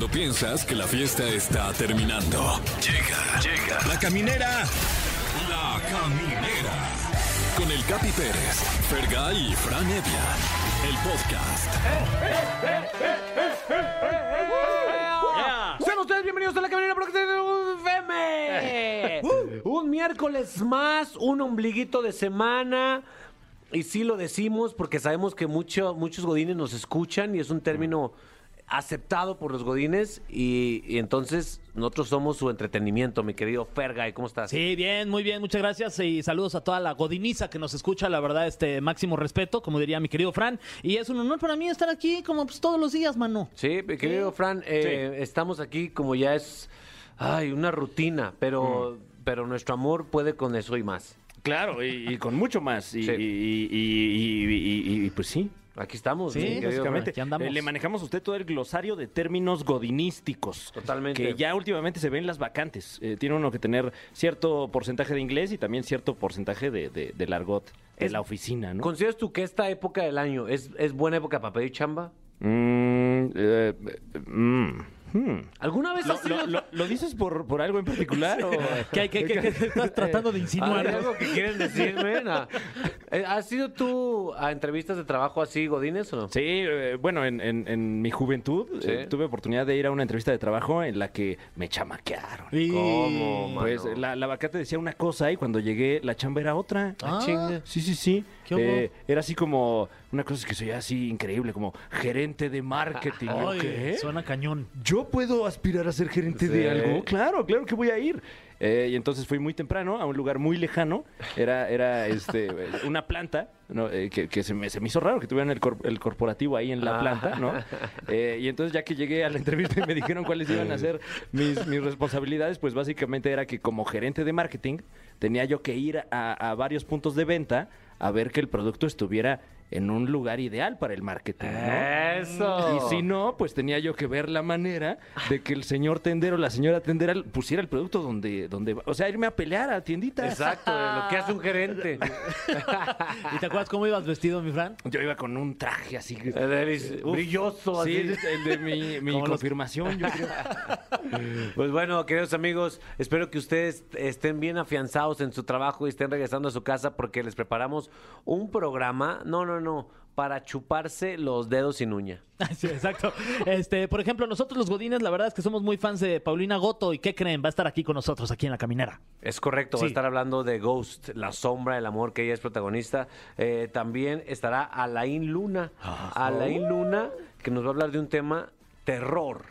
Cuando piensas que la fiesta está terminando. Llega, llega. La caminera. La caminera. Con el Capi Pérez, Fergay y Fran Evia. El podcast. Sean ustedes bienvenidos a la caminera porque FM. un miércoles más, un ombliguito de semana. Y sí lo decimos porque sabemos que mucho, muchos godines nos escuchan y es un término aceptado por los godines y, y entonces nosotros somos su entretenimiento, mi querido Fergay, ¿cómo estás? Sí, bien, muy bien, muchas gracias y saludos a toda la godiniza que nos escucha, la verdad, este máximo respeto, como diría mi querido Fran, y es un honor para mí estar aquí como pues, todos los días, mano. Sí, mi querido Fran, eh, estamos aquí como ya es ay, una rutina, pero, pero nuestro amor puede con eso y más. Claro, y, y con mucho más. Y, Sí. y- y- y- y- y, pues sí. Aquí estamos. Sí, mi querido Básicamente, aquí andamos. eh, le manejamos a usted todo el glosario de términos godinísticos. Totalmente. Que ya últimamente se ven las vacantes. Eh, tiene uno que tener cierto porcentaje de inglés y también cierto porcentaje de, de, del argot de Es- la oficina, ¿no? ¿Consideras tú que esta época del año es, es buena época para pedir chamba? Mm, eh, mm, hmm. ¿Alguna vez ¿Lo, has sido- lo- lo- lo dices por, por algo en particular? o- ¿Qué, hay- qué- qué- qué estás tratando de ¿Hay insinuar? algo que quieren decirme? No. Eh, ¿Has sido tú a entrevistas de trabajo así, Godines, o no? Sí, eh, bueno, en, en- en mi juventud Sí. eh, tuve oportunidad de ir a una entrevista de trabajo en la que me chamaquearon. Y- ¿Cómo, mano? Pues la, la vacante decía una cosa y cuando llegué la chamba era otra. Ah, Chinga. Sí, sí, sí. ¿Qué? Eh, era así como una cosa que soy así increíble, como gerente de marketing. ¿Yo Ay, qué? suena cañón. ¿Yo puedo aspirar a ser gerente Sí. de algo? Claro, claro que voy a ir. Eh, y entonces fui muy temprano a un lugar muy lejano. Era, era este, una planta ¿no? Eh, que, que se, me, se me hizo raro que tuvieran el, cor- el corporativo ahí en la Ah. planta, ¿no? Eh, y entonces ya que llegué a la entrevista y me dijeron cuáles iban a ser mis, mis responsabilidades, pues básicamente era que como gerente de marketing tenía yo que ir a, a varios puntos de venta a ver que el producto estuviera en un lugar ideal para el marketing, ¿no? ¡Eso! Y si no, pues tenía yo que ver la manera de que el señor tendero, la señora tendera pusiera el producto donde, donde, o sea, irme a pelear a tienditas. Exacto, lo que hace un gerente. ¿Y te acuerdas cómo ibas vestido, mi Fran? Yo iba con un traje así. Eres Uf. brilloso, Sí, así. el de mi, mi Como los- confirmación, yo creo. Pues bueno, queridos amigos, espero que ustedes estén bien afianzados en su trabajo y estén regresando a su casa porque les preparamos un programa, no, no, para chuparse los dedos sin uña. Sí, exacto. Este, por ejemplo, nosotros los godines, la verdad es que somos muy fans de Paulina Goto y ¿qué creen? Va a estar aquí con nosotros, aquí en la caminera. Es correcto, va a estar hablando de Ghost, la sombra del amor, que ella es protagonista. Eh, también estará Alain Luna. Alain Luna, que nos va a hablar de un tema terror.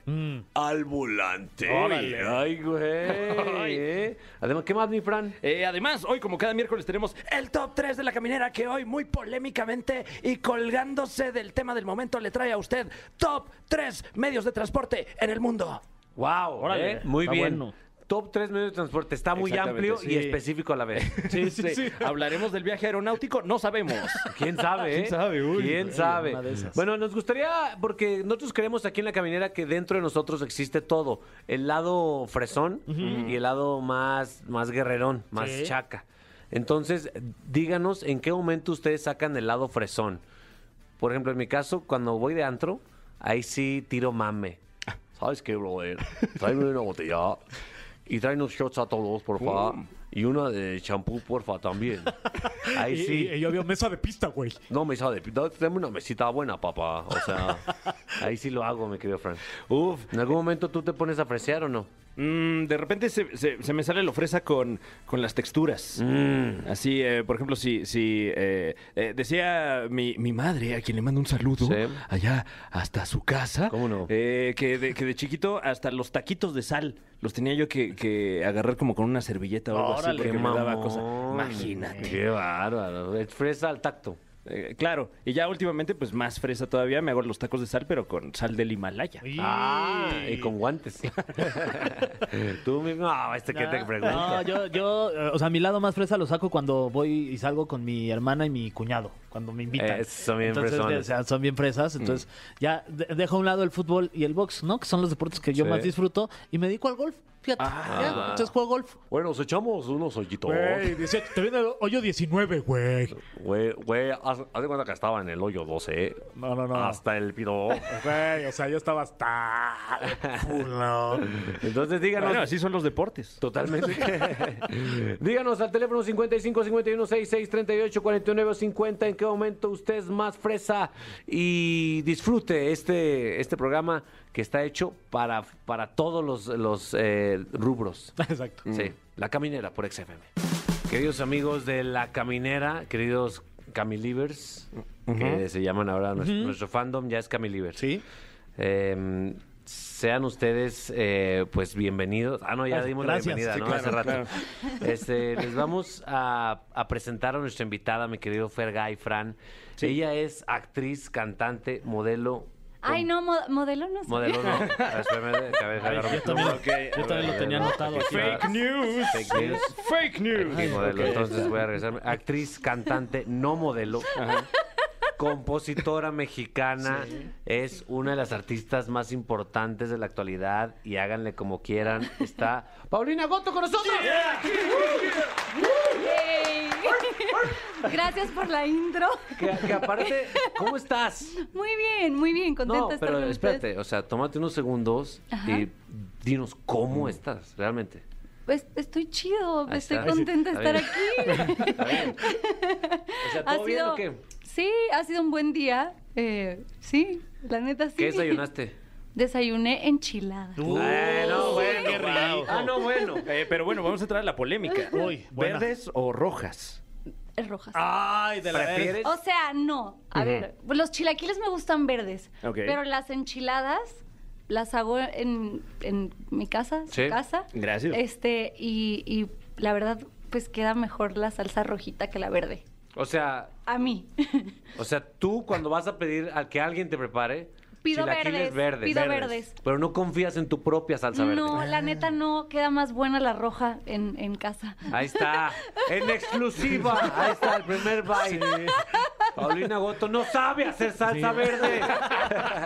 Al volante. Órale. Ay, güey. ¿eh? Además, ¿qué más, mi Fran? Eh, además, hoy como cada miércoles tenemos el top 3 de la caminera que hoy muy polémicamente y colgándose del tema del momento le trae a usted top 3 medios de transporte en el mundo. Wow, Órale, ¿eh? muy está bien. bueno. Top 3 medios de transporte. Está muy amplio y específico a la vez. Sí, sí, sí. ¿Hablaremos del viaje aeronáutico? No sabemos. ¿Quién sabe, eh? ¿Quién sabe? Uy, ¿Quién sabe? Bueno, nos gustaría, porque nosotros creemos aquí en la caminera que dentro de nosotros existe todo. El lado fresón y el lado más, más guerrerón, más Sí. chaca. Entonces, díganos en qué momento ustedes sacan el lado fresón. Por ejemplo, en mi caso, cuando voy de antro, ahí sí tiro mame. ¿Sabes qué, brother? Tráeme una botella y trae unos shots a todos, por favor. Y una de champú, porfa, también. Ahí sí. yo veo mesa de pista, güey. No, mesa de pita, dame una mesita buena, papá. O sea, ahí sí lo hago, mi querido Frank. Uf. ¿En algún momento tú te pones a fresear o no? Mm, de repente se, se- se me sale la fresa con, con las texturas. Así, eh, por ejemplo, si, si eh, eh, decía mi, mi madre, a quien le mando un saludo, Sí. allá hasta su casa, ¿Cómo no? eh, que, de, que de chiquito hasta los taquitos de sal los tenía yo que, que agarrar como con una servilleta o algo así, porque me daba cosa. Imagínate. Qué bárbaro. Es fresa al tacto. Eh, claro, y ya últimamente, pues más fresa todavía, me hago los tacos de sal, pero con sal del Himalaya. Ah, y con guantes. Tú mismo, no, este que te No, pregunta. No, yo, yo, eh, o sea, mi lado más fresa lo saco cuando voy y salgo con mi hermana y mi cuñado, cuando me invitan. Eh, son bien entonces, fresones. o sea, son bien fresas, entonces ya de- dejo a un lado el fútbol y el box, ¿no? Que son los deportes que yo Sí. más disfruto y me dedico al golf, fíjate. Ah. ya, entonces juego golf. Bueno, nos echamos unos hoyitos. te viene el hoyo 19, güey. Güey, güey, haz de cuenta que estaba en el hoyo 12, ¿eh? No, no, no. Hasta el pito. Güey, o sea, yo estaba hasta... culo. Entonces díganos. Bueno, así son los deportes. Totalmente. Díganos al teléfono 55 51 66 38 49 o 50 en qué momento usted es más fresa y disfrute este, este programa que está hecho para, para todos los, los eh, rubros. Exacto. Sí, La Caminera por XFM. Queridos amigos de La Caminera, queridos Camilivers, que se llaman ahora nuestro, nuestro fandom, ya es Camilivers. Sí. Eh, sean ustedes, eh, pues, bienvenidos. Ah, no, ya dimos Gracias. la bienvenida, Sí, ¿no? claro, Hace rato. Este, les vamos a, a presentar a nuestra invitada, mi querido Fergay Fran. Ella es actriz, cantante, modelo. Ay, no, mo- modelo no sé. Modelo, no. Espérame, cabeza, Ay, yo también, no, yo también lo tenía anotado aquí. Fake news. Fake news. Fake news. Modelo. Entonces voy a regresar. Actriz, cantante, no modelo. Compositora mexicana. Es una de las artistas más importantes de la actualidad. Y háganle como quieran. Está Paulina Goto con nosotros. Gracias por la intro. Que, que aparte, ¿cómo estás? Muy bien, muy bien, contenta No, estar pero ustedes. espérate. O sea, tómate unos segundos Ajá. y dinos cómo estás realmente. Pues estoy chido, Ahí estoy está. contenta de estar aquí. Está bien. O sea, Ha ¿todo bien sido- o qué? Sí, ha sido un buen día. Eh, sí, la neta sí. ¿Qué desayunaste? Desayuné enchiladas. Ay, no, bueno, qué wow. Ah, no, bueno. Eh, pero bueno, vamos a entrar a la polémica. Uy, buena. ¿Verdes o rojas? Rojas. Ay, de la ¿Prefieres? O sea, no. A ver, los chilaquiles me gustan verdes. Pero las enchiladas las hago en, en mi casa, su Sí. casa. Gracias. Este, y, y la verdad, pues queda mejor la salsa rojita que la verde. O sea, A mí. o sea, tú cuando vas a pedir a que alguien te prepare, Pido verdes, pido verdes. verdes. Pero no confías en tu propia salsa verde. no, la neta no queda más buena la roja en, en casa. Ahí está, en exclusiva. Ahí está el primer bite. Paulina Goto no sabe hacer salsa verde.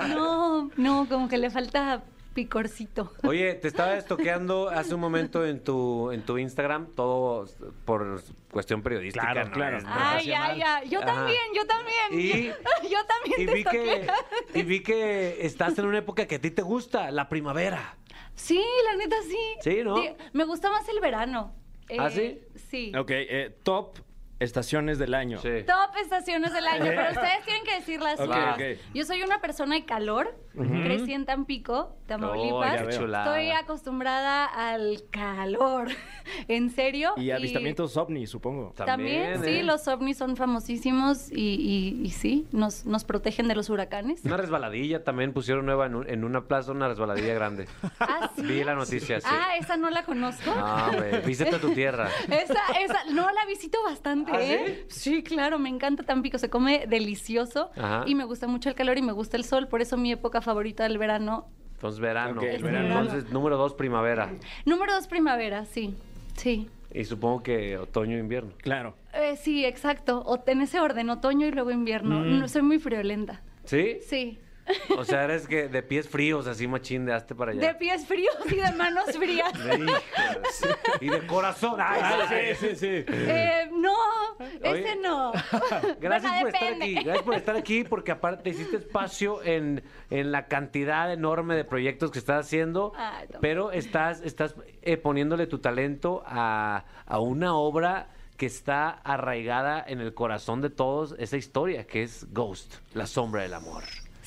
No, no, como que le falta picorcito. Oye, te estaba estoqueando hace un momento en tu en tu Instagram, todo por cuestión periodística. Claro, ¿no? claro. Ay, ay, ay. Yo Ajá. también, yo también. Y- yo también Y te vi, que, y vi que estás en una época que a ti te gusta, la primavera. Sí, la neta sí. Sí, ¿no? Di- Me gusta más el verano. ¿Ah, Eh, Sí. Ok, eh, top estaciones del año. Sí. Top estaciones del año, pero ustedes tienen que decir las Ok, suyas. ok. Yo soy una persona de calor, crecí en Tampico, Oh, Tamaulipas. chulada. Estoy acostumbrada al calor. ¿En serio? Y avistamientos ovni, supongo. También, También, sí, ¿eh? los ovnis son famosísimos y, y- y sí, nos, nos protegen de los huracanes. Una resbaladilla también pusieron nueva en, un- en una plaza, una resbaladilla grande. Ah, sí. Vi la noticia, sí. Ah, esa no la conozco. Ah, güey, visita tu tierra. Esa, esa, no la visito bastante, ¿Ah, ¿eh? Sí, claro, me encanta Tampico, se come delicioso Ajá. y me gusta mucho el calor y me gusta el sol, por eso mi época favorita del verano. Entonces, verano. Entonces, número dos, primavera. Número dos, primavera, sí, sí. Y supongo que otoño, invierno. Claro. Eh, sí, exacto, o en ese orden, otoño y luego invierno. Mm. No, soy muy friolenta. ¿Sí? Sí. O sea, eres que de pies fríos, así machín, de hazte para allá. De pies fríos y de manos frías. De híjole. Y de corazón. Ay, sí, sí, sí. Eh, no, ese Oye, no. Gracias Bueno, por estar aquí. Gracias por estar aquí porque aparte hiciste espacio en, en la cantidad enorme de proyectos que estás haciendo, Ay, no. pero estás, estás eh, poniéndole tu talento a, a una obra que está arraigada en el corazón de todos, esa historia que es Ghost, la sombra del amor.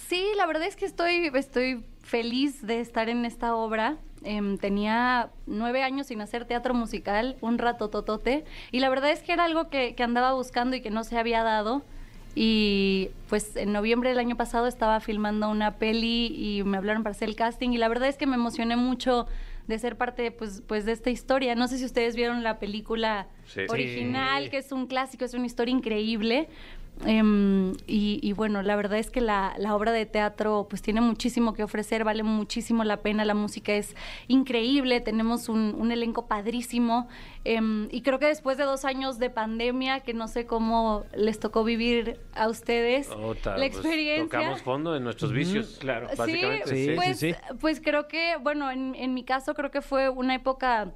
Sí, la verdad es que estoy, estoy feliz de estar en esta obra. Em, tenía nueve años sin hacer teatro musical, un rato totote, y la verdad es que era algo que, que andaba buscando y que no se había dado. Y pues en noviembre del año pasado estaba filmando una peli y me hablaron para hacer el casting y la verdad es que me emocioné mucho de ser parte pues, pues de esta historia. No sé si ustedes vieron la película Sí. original, que es un clásico, es una historia increíble. Em, y, y bueno, la verdad es que la, la obra de teatro pues tiene muchísimo que ofrecer, vale muchísimo la pena, la música es increíble, tenemos un, un elenco padrísimo em, y creo que después de dos años de pandemia, que no sé cómo les tocó vivir a ustedes Ota, la pues, experiencia. tocamos fondo en nuestros vicios. claro. Básicamente, sí, sí. pues, sí, sí. pues creo que, bueno, en, en mi caso creo que fue una época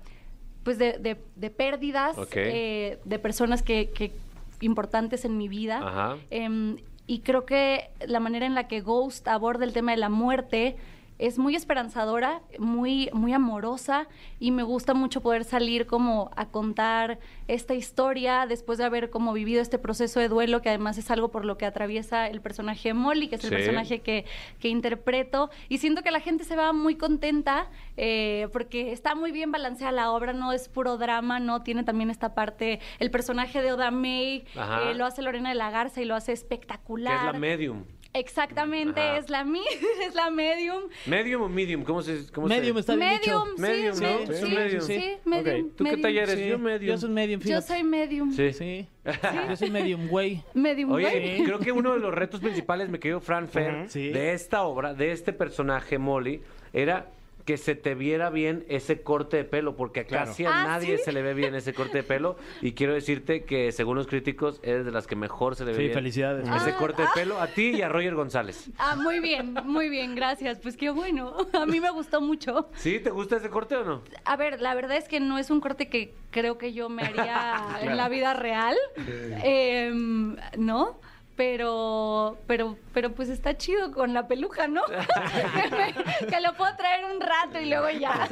pues de, de- de pérdidas, Ok. eh, de personas que, que importantes en mi vida. Ajá. Em, y creo que la manera en la que Ghost aborda el tema de la muerte es muy esperanzadora, muy, muy amorosa y me gusta mucho poder salir como a contar esta historia después de haber como vivido este proceso de duelo que además es algo por lo que atraviesa el personaje Molly, que es el Sí. personaje que, que interpreto y siento que la gente se va muy contenta eh, porque está muy bien balanceada la obra, no es puro drama, no tiene también esta parte, el personaje de Oda May eh, lo hace Lorena de la Garza y lo hace Que espectacular. es la medium. Exactamente, Ajá. es la mi, es la medium. ¿Medium o medium? ¿Cómo se cómo se- Medium está bien Medium, dicho. sí, Medium, sí, Es un medium. sí, Sí. medium. ¿Tú qué talla eres? Sí, Yo medium. Yo soy medium, Yo soy medium. Sí. Sí. Yo soy medium, güey. Medium. Oye, güey. creo que uno de los retos principales, me querido Fran Fer, de esta obra, de este personaje Molly, era que se te viera bien ese corte de pelo, porque casi a Ah, nadie ¿sí? se le ve bien ese corte de pelo. Y quiero decirte que, según los críticos, eres de las que mejor se le ve Sí, bien felicidades. ese Ah, corte de pelo. A ti y a Roger González. Ah, muy bien, muy bien, gracias. Pues qué bueno. A mí me gustó mucho. ¿Sí? ¿Te gusta ese corte o no? A ver, la verdad es que no es un corte que creo que yo me haría en la vida real. Em, ¿No? Pero, pero, pero pues está chido con la peluja, ¿no? que, me- que lo puedo traer un rato y luego ya.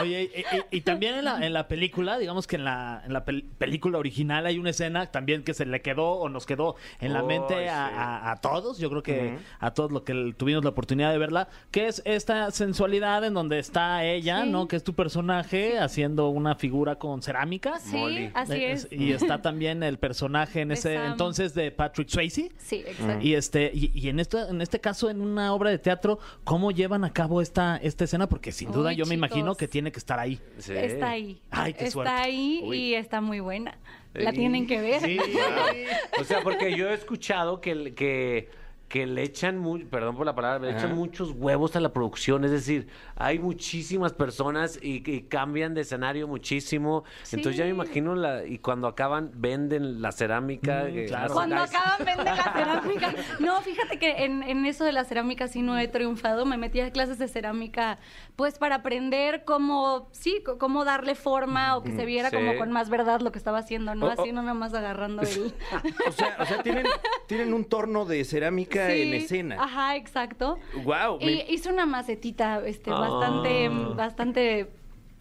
Oye, y, y- y también en la, en la película, digamos que en la, en la pel- película original hay una escena también que se le quedó o nos quedó en la mente a, sí. a- a todos, yo creo que a todos los que tuvimos la oportunidad de verla, que es esta sensualidad en donde está ella, Sí. ¿no? Que es tu personaje haciendo una figura con cerámica. Sí, Molly. así Eh, es. Y está también el personaje en De ese Sam. entonces de Patrick Swayze. Sí, exacto. Y este, y, y en este, en este caso, en una obra de teatro, ¿cómo llevan a cabo esta, esta escena? Porque sin duda Uy, yo me imagino que tiene que estar ahí. Sí. Está ahí. Ay, qué está suerte. ahí Uy. y está muy buena. La Sí. tienen que ver. O sea, porque yo he escuchado que, que, que le echan, mu- perdón por la palabra, le echan muchos huevos a la producción. Es decir, hay muchísimas personas y, y cambian de escenario muchísimo. Entonces ya me imagino, la, y cuando acaban, venden la cerámica. Mm, eh, claro. Cuando acaban venden la cerámica. No, fíjate que en, en eso de la cerámica sí no he triunfado. Me metí a clases de cerámica, pues para aprender cómo, sí, cómo darle forma o que se viera Sí. como con más verdad lo que estaba haciendo, ¿no? O- Así o- no nada más agarrando el... O sea, o sea tienen, tienen un torno de cerámica Sí, en escena. Ajá, exacto. Wow. Y hice una macetita, este, bastante, Ah. bastante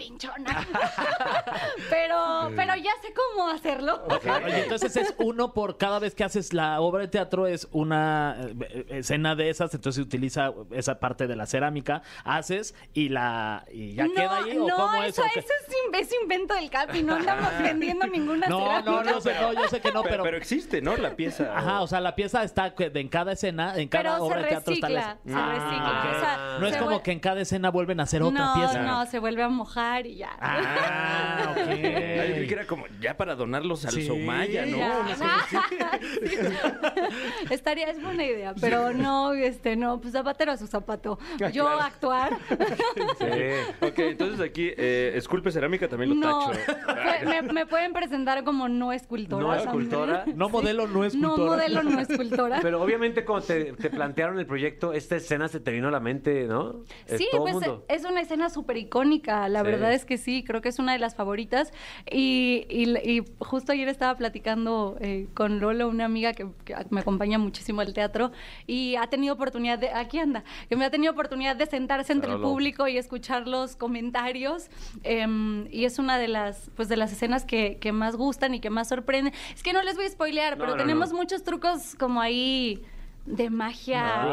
pinchona. pero, pero ya sé cómo hacerlo. Oye, entonces es uno por cada vez que haces la obra de teatro, es una eh, escena de esas, entonces se utiliza esa parte de la cerámica, haces y la y ya no, queda ahí o no, cómo es. eso, eso es, in- es invento del Capi, no andamos vendiendo ninguna No, cerámica. no, no, sé, no, yo sé que no, pero, pero, pero existe, ¿no? La pieza. Ajá, o sea, la pieza está en cada escena, en cada Pero se obra de teatro está la- se Ah, recicla, ok. o sea, no es como que en cada escena vuelven a hacer otra no, pieza. no, se vuelve a mojar y ya. Ah, ok. Ay, yo creí que era como ya para donarlos al Sí, Somaya, ¿no? Ya. Una cosa así. Sí. Estaría, es buena idea, pero no, este, no, pues zapatero a su zapato. Yo claro. actuar, Sí. Ok, entonces aquí, eh, esculpe cerámica también lo no. tacho. Fue- Me, me pueden presentar como no escultora. No también. escultora. No modelo, no No escultora. modelo, no escultora. Pero obviamente cuando te, te plantearon el proyecto, esta escena se te vino a la mente, ¿no? Eh, Sí, todo el pues mundo. es una escena súper icónica, la Sí. Verdad es que sí, creo que es una de las favoritas. Y, y- y justo ayer estaba platicando eh, con Lolo, una amiga que, que me acompaña muchísimo al teatro, y ha tenido oportunidad de, aquí anda, que me ha tenido oportunidad de sentarse entre el público y escuchar los comentarios. em, y es una de las, pues, de las escenas que, que más gustan y que más sorprenden. Es que no les voy a spoilear, No, pero no, tenemos no. muchos trucos como ahí de magia.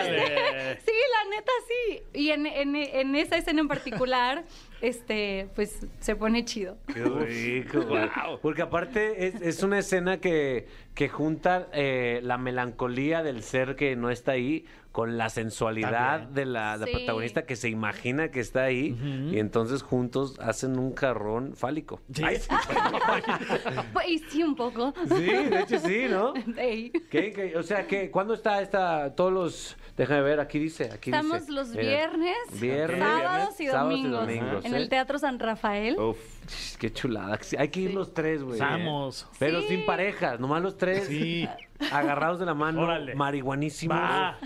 Este, sí, la neta sí. Y en, en- en esa escena en particular, este, pues se pone chido. Qué rico, güey. Porque aparte es, es una escena que, que junta eh, la melancolía del ser que no está ahí con la sensualidad También. de la, la Sí. protagonista que se imagina que está ahí y entonces juntos hacen un carrón fálico. Sí. Ay, sí. Pues, sí, un poco. Sí, de hecho sí, ¿no? Ey. ¿Qué, qué? O sea, que ¿cuándo está esta, todos los, déjame ver, aquí dice, aquí Estamos dice. los Mira, viernes, viernes, sábados y sábados y domingos. En el Teatro San Rafael. Uf. Qué chulada. Hay que ir los tres, güey. Vamos. Pero Sí. sin parejas, nomás los tres. Sí. Agarrados de la mano, Órale. marihuanísimos. Va.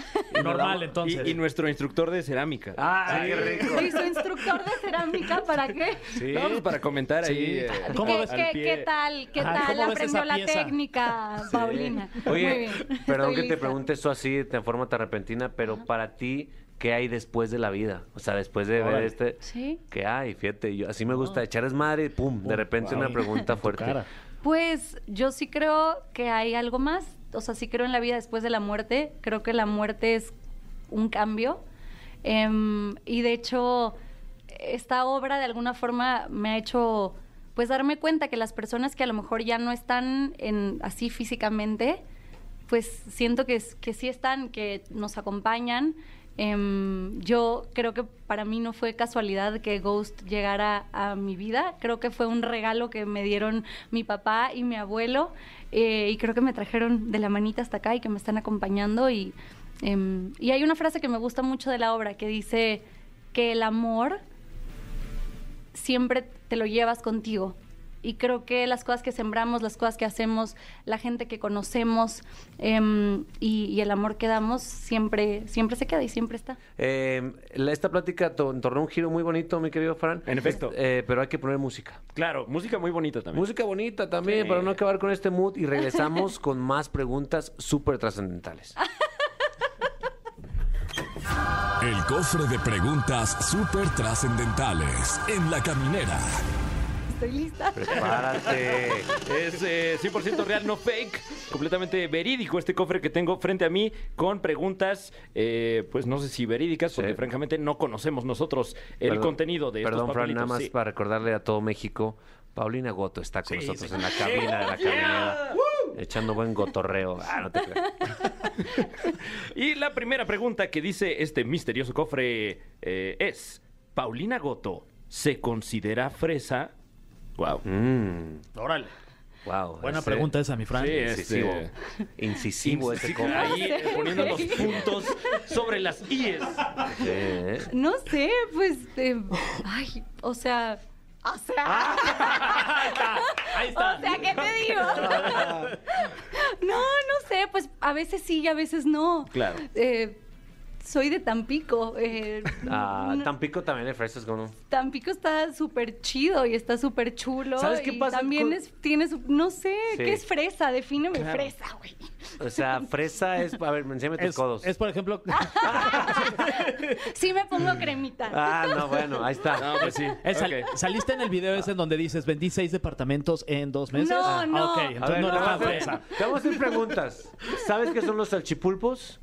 Normal, entonces. Y, y nuestro instructor de cerámica. Ah, qué rico. ¿Y su instructor de cerámica para qué? Sí. No, pues para comentar ahí. eh, ¿Cómo ¿Qué, ves? qué- al pie. qué tal? ¿Qué Ajá, tal ¿cómo ves aprendió esa la pieza? técnica, Paulina? Muy Oye, bien. perdón Estoy que te lista. pregunte eso así de forma tan repentina, pero para ti, ¿qué hay después de la vida? O sea, después de ver este... Sí. ¿Qué hay? Fíjate, yo, así me gusta echar desmadre y pum, de repente wow. una pregunta fuerte. Pues yo sí creo que hay algo más. O sea, sí creo en la vida después de la muerte. Creo que la muerte es un cambio. Em, y de hecho, esta obra de alguna forma me ha hecho pues darme cuenta que las personas que a lo mejor ya no están en así físicamente, pues siento que, es- que sí están, que nos acompañan. Em, yo creo que para mí no fue casualidad que Ghost llegara a mi vida. Creo que fue un regalo que me dieron mi papá y mi abuelo. eh, y creo que me trajeron de la manita hasta acá y que me están acompañando. Y, em, y hay una frase que me gusta mucho de la obra que dice que el amor siempre te lo llevas contigo. Y creo que las cosas que sembramos, las cosas que hacemos, la gente que conocemos em, y, y el amor que damos siempre, siempre se queda y siempre está. Eh, la- esta plática to- tornó un giro muy bonito, mi querido Fran. En efecto. Eh, pero hay que poner música. Claro, música muy bonita también. Música bonita también, Sí. para no acabar con este mood. Y regresamos con más preguntas súper trascendentales. El cofre de preguntas súper trascendentales en la caminera. Estoy lista. Prepárate. Es eh, 100% real, no fake. Completamente verídico este cofre que tengo frente a mí con preguntas, eh, pues no sé si verídicas, porque Sí. francamente no conocemos nosotros el Perdón- contenido de Perdón, estos Fran, nada más Sí. para recordarle a todo México. Paulina Goto está con Sí, nosotros sí. en la cabina de la caminera. Echando buen gotorreo. Ah, no te creas. Y la primera pregunta que dice este misterioso cofre eh, es: ¿Paulina Goto se considera fresa? Wow. Mm, Órale. wow. Buena ese- pregunta esa, mi Fran. Sí, Incisivo. este- Incisivo ese ahí poniendo los puntos sobre las IES. No sé, pues, eh, ay, o sea, o sea, Ahí está. o sea, ¿qué te digo? No, no sé, pues a veces sí y a veces no. Claro. Eh, soy de Tampico. eh, Ah, no- Tampico también hay fresas con un... Tampico está súper chido y está súper chulo. ¿Sabes qué y pasa También con- es, tiene su, no sé, Sí. ¿qué es fresa? Defíneme fresa, güey. O sea, fresa es... A ver, enséñame tus codos. es, por ejemplo, Sí me pongo cremita. Ah, no, bueno, ahí está. No, pues sí. es Ok. saliste en el video ese en donde dices vendí seis departamentos en dos meses. No, Ah, no. Ok, A entonces ver, no a hacer- fresa. te vamos a hacer preguntas. ¿Sabes qué son los salchipulpos?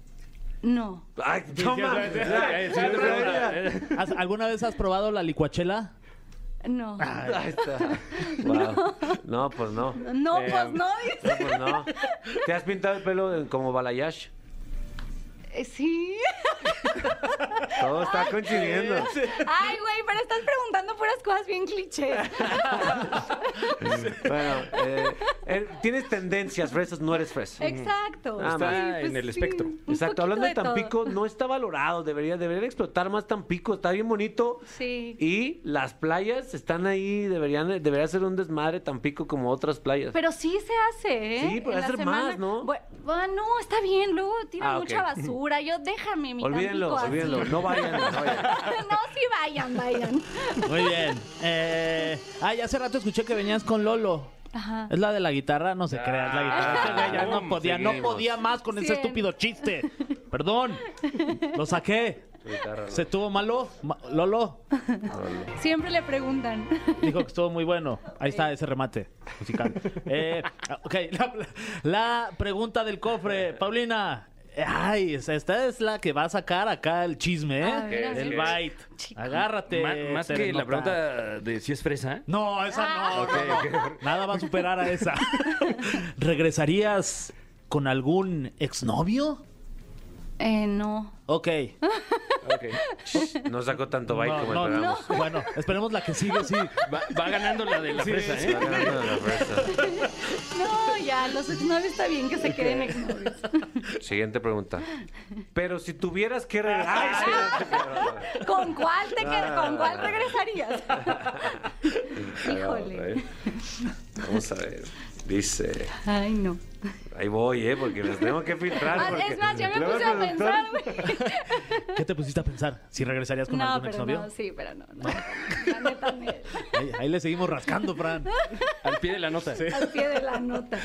No. Ay, sí, toma. sí, sí, sí, siguiente pregunta. ¿Has- ¿Alguna vez has probado la licuachela? No. Ahí está. Wow. No, pues no. No, Eh, pues no, No, dice. pues no. ¿Te has pintado el pelo como balayage? Eh, Sí. Todo está coincidiendo. Ay, güey, pero estás preguntando puras cosas bien clichés. Bueno, eh, eh, tienes tendencias fresas, no eres fresa. Exacto. Ah, Sí, pues en el sí, espectro. Exacto, hablando de. Tampico, no está valorado, debería, deberían explotar más Tampico, está bien bonito. Sí. Y las playas están ahí, deberían, debería ser un desmadre Tampico como otras playas. Pero sí se hace, ¿eh? Sí, hacer semana- más, ¿no? Bu- Bueno, no, está bien, luego tiran Ah, mucha basura. Yo déjame mi olvídenlo, así. olvídenlo, no vayan, no vayan. no, sí vayan, vayan. Muy bien. Eh, ay, hace rato escuché que venías con Lolo. Ajá. Es la de la guitarra, no se crea, es la guitarra. Güey ya no podía, no podía más con ese estúpido chiste. Perdón. Lo saqué. ¿Se tuvo malo? Ma- Lolo Siempre le preguntan. dijo que estuvo muy bueno. Ahí está ese remate musical. Eh, ok, la, la pregunta del cofre. Paulina. Ay, esta es la que va a sacar acá el chisme, ¿eh? ver, a el ver. bite. Chico. Agárrate. Ma- más que la pregunta de si es fresa. No, esa no. Ok, no, no. ok. Nada va a superar a esa. ¿Regresarías con algún exnovio? Eh, no. Ok. Ok. No sacó tanto bite No, como no, esperamos. Bueno, esperemos la que sigue, sí. Va, va ganando la de la fresa, ¿eh? Está ganando de la fresa. No, ya, los exnovios está bien que se queden exnovios. Siguiente pregunta. Pero si tuvieras que regresar. ¿con cuál te qued- ¿Con cuál regresarías? Híjole. Vamos a ver. Dice. Ay, no. Ahí voy, ¿eh? Porque los tengo que filtrar. Ah, porque es más, ya me puse a pensar, güey. ¿Qué te pusiste a pensar? ¿Si regresarías con No, algún exnovio? no, sí, pero no. no. La neta, ni- Ahí, ahí le seguimos rascando, Fran. Al pie de la nota. al pie de la nota.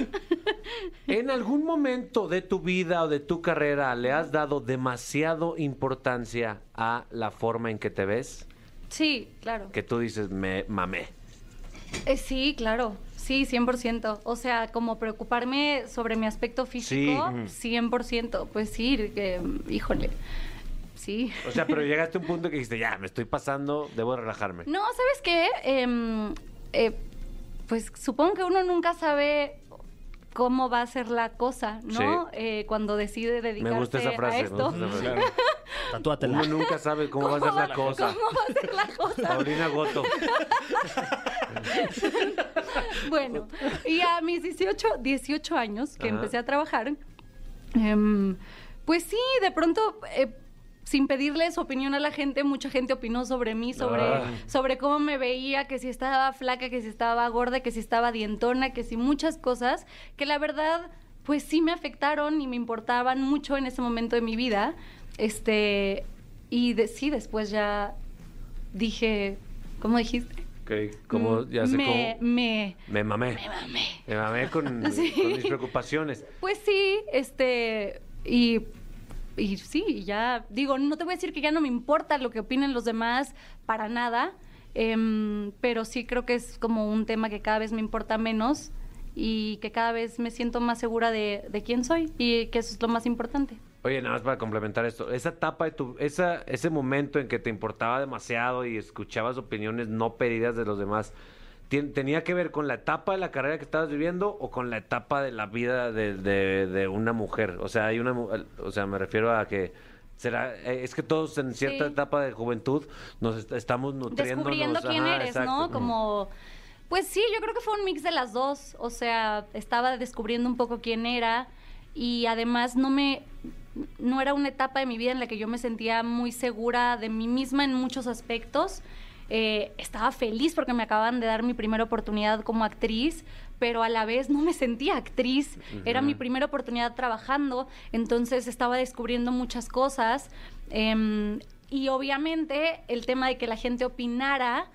¿En algún momento de tu vida o de tu carrera le has dado demasiado importancia a la forma en que te ves? Sí, claro. Que tú dices, me mamé. Eh, sí, claro. Sí, 100%. O sea, como preocuparme sobre mi aspecto físico, 100%. Pues sí, que, híjole. Sí. O sea, pero llegaste a un punto que dijiste, ya, me estoy pasando, debo relajarme. No, ¿sabes qué? Em, eh, pues supongo que uno nunca sabe cómo va a ser la cosa, ¿no? Sí. Eh, cuando decide dedicarse Me gusta esa frase. a me esto. gusta esa frase. Tatúatela. Uno nunca sabe cómo, va a ser la cosa. ¿Cómo va a ser la cosa? Paulina Goto. Bueno, y a mis 18, 18 años que Ajá. empecé a trabajar, em, pues sí, de pronto, eh, sin pedirles opinión a la gente, mucha gente opinó sobre mí, sobre, Ah. sobre cómo me veía, que si estaba flaca, que si estaba gorda, que si estaba dientona, que si muchas cosas, que la verdad, pues sí me afectaron y me importaban mucho en ese momento de mi vida. Este, y de- sí, después ya dije, ¿cómo dijiste? Ok, como, ya sé me, cómo. me, Me mamé. me mamé. Me mamé con, Sí. con mis preocupaciones. Pues sí, este, y, y sí, ya, digo, no te voy a decir que ya no me importa lo que opinen los demás, para nada, em, pero sí creo que es como un tema que cada vez me importa menos y que cada vez me siento más segura de, de quién soy y que eso es lo más importante. Oye, nada más para complementar esto, esa etapa de tu, esa, ese momento en que te importaba demasiado y escuchabas opiniones no pedidas de los demás, ¿tien- ¿tenía que ver con la etapa de la carrera que estabas viviendo o con la etapa de la vida de, de- de una mujer? O sea, hay una, o sea, me refiero a que será, eh, es que todos en cierta Sí. etapa de juventud nos est- estamos nutriendo. descubriendo quién eres, ¿no? Como, pues sí, yo creo que fue un mix de las dos. O sea, estaba descubriendo un poco quién era y además no me, no era una etapa de mi vida en la que yo me sentía muy segura de mí misma en muchos aspectos. Eh, estaba feliz porque me acaban de dar mi primera oportunidad como actriz, pero a la vez no me sentía actriz. Era mi primera oportunidad trabajando, entonces estaba descubriendo muchas cosas. em, y obviamente el tema de que la gente opinara,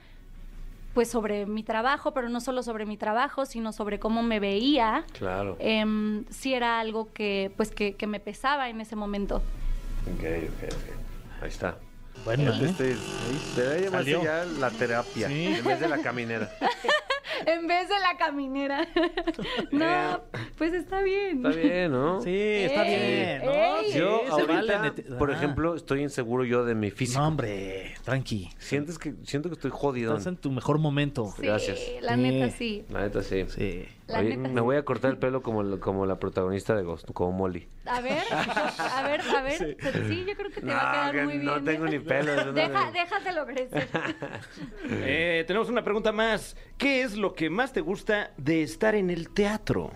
pues sobre mi trabajo, pero no solo sobre mi trabajo, sino sobre cómo me veía, Claro. em, sí era algo que, pues, que, que me pesaba en ese momento. Ok, ok, ok. Ahí está. Bueno, Este, ¿eh? este, debe llamarse Salió. ya la terapia Sí. en vez de la caminera. en vez de la caminera. no, pues está bien. Está bien, ¿no? Sí, está Ey, bien. ¿no? ey. Sí, Yo se ahorita, vale nete- por Ah. ejemplo, estoy inseguro yo de mi físico. No, hombre, tranqui. Sientes que siento que estoy jodido. Estás en tu mejor momento. Sí, Gracias. la Sí. neta sí. La neta sí. Sí. La Oye, neta me sí. voy a cortar el pelo como, como la protagonista de Ghost, como Molly. A ver, a ver, a ver. Sí, yo creo que te va a quedar que muy bien. no tengo ni pelo. eso no Deja, me- déjatelo crecer. Eh, tenemos una pregunta más. ¿Qué es lo que más te gusta de estar en el teatro?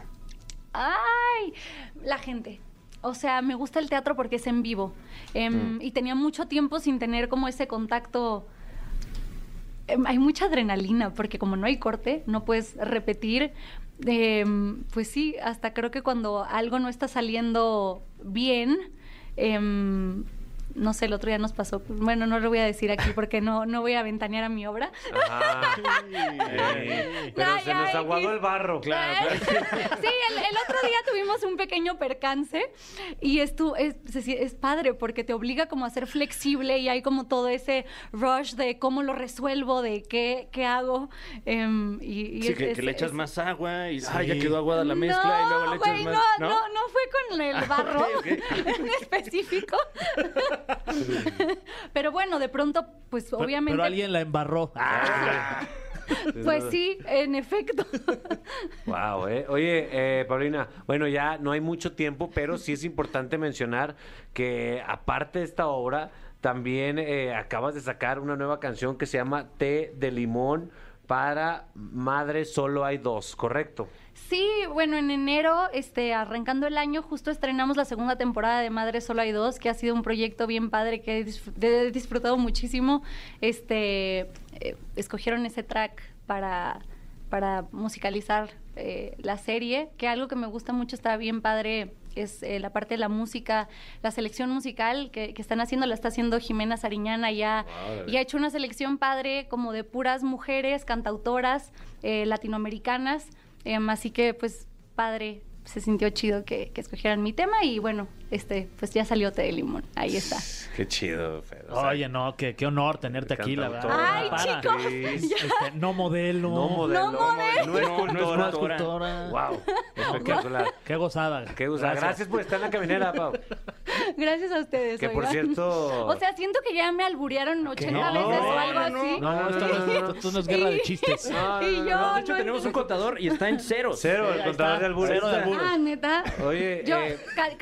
Ay, la gente. O sea, me gusta el teatro porque es en vivo. Em, Y tenía mucho tiempo sin tener como ese contacto. Em, hay mucha adrenalina porque como no hay corte, no puedes repetir. Em, pues sí, hasta creo que cuando algo no está saliendo bien, em, no sé, el otro día nos pasó. Bueno, no lo voy a decir aquí porque no, no voy a ventanear a mi obra. Eh, pero se nos aguadó X. el barro. sí, el, el otro día tuvimos un pequeño percance y esto es, es, es padre porque te obliga como a ser flexible y hay como todo ese rush de cómo lo resuelvo, de qué, qué hago. em, y, y Sí, es- que, es- que le echas es- más agua y ay, ya quedó aguada la mezcla no, y luego le echas más. No, no, no fue con el barro en específico. Pero bueno, de pronto, pues Pero- obviamente. Pero alguien la embarró. Pues sí, en efecto. Wow, eh. Oye, eh, Paulina, bueno, ya no hay mucho tiempo, pero sí es importante mencionar que aparte de esta obra, también eh, acabas de sacar una nueva canción que se llama Té de Limón para Madre Solo Hay Dos, ¿correcto? Sí, bueno, en enero, este, arrancando el año, justo estrenamos la segunda temporada de Madre Solo hay dos, que ha sido un proyecto bien padre que he disfrutado muchísimo. Este, eh, escogieron ese track para, para musicalizar eh, la serie, que algo que me gusta mucho, está bien padre, es eh, la parte de la música, la selección musical que, que están haciendo, la está haciendo Jimena Sariñana ya, y ha hecho una selección padre como de puras mujeres, cantautoras eh, latinoamericanas. Em, así que, pues, padre, se sintió chido que, que escogieran mi tema y bueno, este, pues ya salió té de limón. Ahí está. Qué chido, Fer. o sea, Oye, no, qué, qué honor tenerte aquí, la verdad. Ay, Para. chicos, Sí. Este, no modelo. No modelo. No modelo. No es No, no es cultora. escultora. Wow. Espectacular. Qué gozada. Qué gusto. Gracias. por estar en la caminera, Pau. Gracias a ustedes. Que por oigan. cierto- O sea, siento que ya me alburearon 80 No, veces o no, algo no, así. No, No, esto no, no, no, es- no. esto no es guerra de chistes. No, no, y no, yo, no. De hecho, no tenemos un contador y está en. Cero, Sí, el contador está. de albures. Cero de albures. Ah, neta. Oye, Yo eh, ca-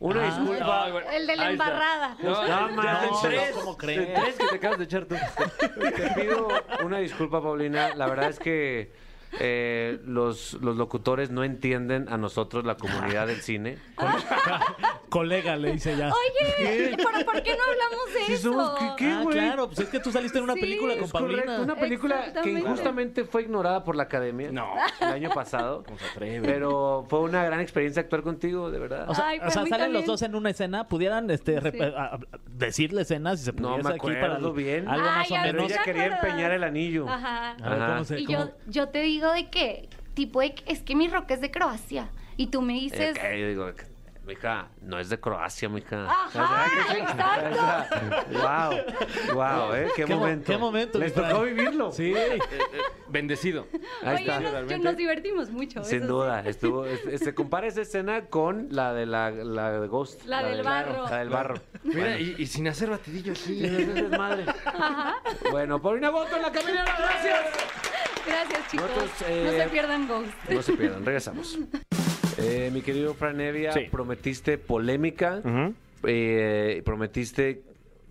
una Ah. disculpa. Bueno. El de la embarrada. No, No, en tres. ¿cómo crees? En tres que te acabas de echar tú. Te pido una disculpa, Paulina. La verdad es que eh, los, los locutores no entienden a nosotros, la comunidad del cine. Colega, le dice ya. Oye, ¿pero por qué no hablamos de Sí, eso? somos- ¿qué- qué? ah, güey. claro, pues es que tú saliste en una Sí. película con Es correcto, Paulina. una película que Exactamente. injustamente fue ignorada por la academia No. el año pasado. ¿Cómo se atreve? Pero fue una gran experiencia actuar contigo, de verdad. O sea, Ay, o sea, salen los dos en una escena, pudieran este, rep- Sí. a- a- decirle escenas y se No pudiese me aquí para acuerdo bien. algo más Ay, o a ver, pero menos. ella ¿te quería acuerdas? empeñar el anillo. Ajá. A ver, Ajá. ¿cómo se- Y cómo- yo, yo te digo de que, tipo, de es que mi rock es de Croacia. Y tú me dices, Eh, yo digo, mija, no es de Croacia, mija. Ajá, exacto. Wow, wow, ¿eh? Qué, Qué mo- momento. qué momento, Les tocó vivirlo. Sí. Bendecido. Ahí Oye, está. nos, yo- nos divertimos mucho. Sin eso duda, estuvo, es- se compara esa escena con la de la, la de Ghost. La del barro. La del barro. Mira, y, y sin hacer batidillo Sí, así. es desmadre. Bueno, Paulina Boto en la caminera, gracias. Gracias, chicos. Nosotros, eh, No se pierdan Ghost. No se pierdan, regresamos. Eh, mi querido Fran Evia, Sí. prometiste polémica, eh, prometiste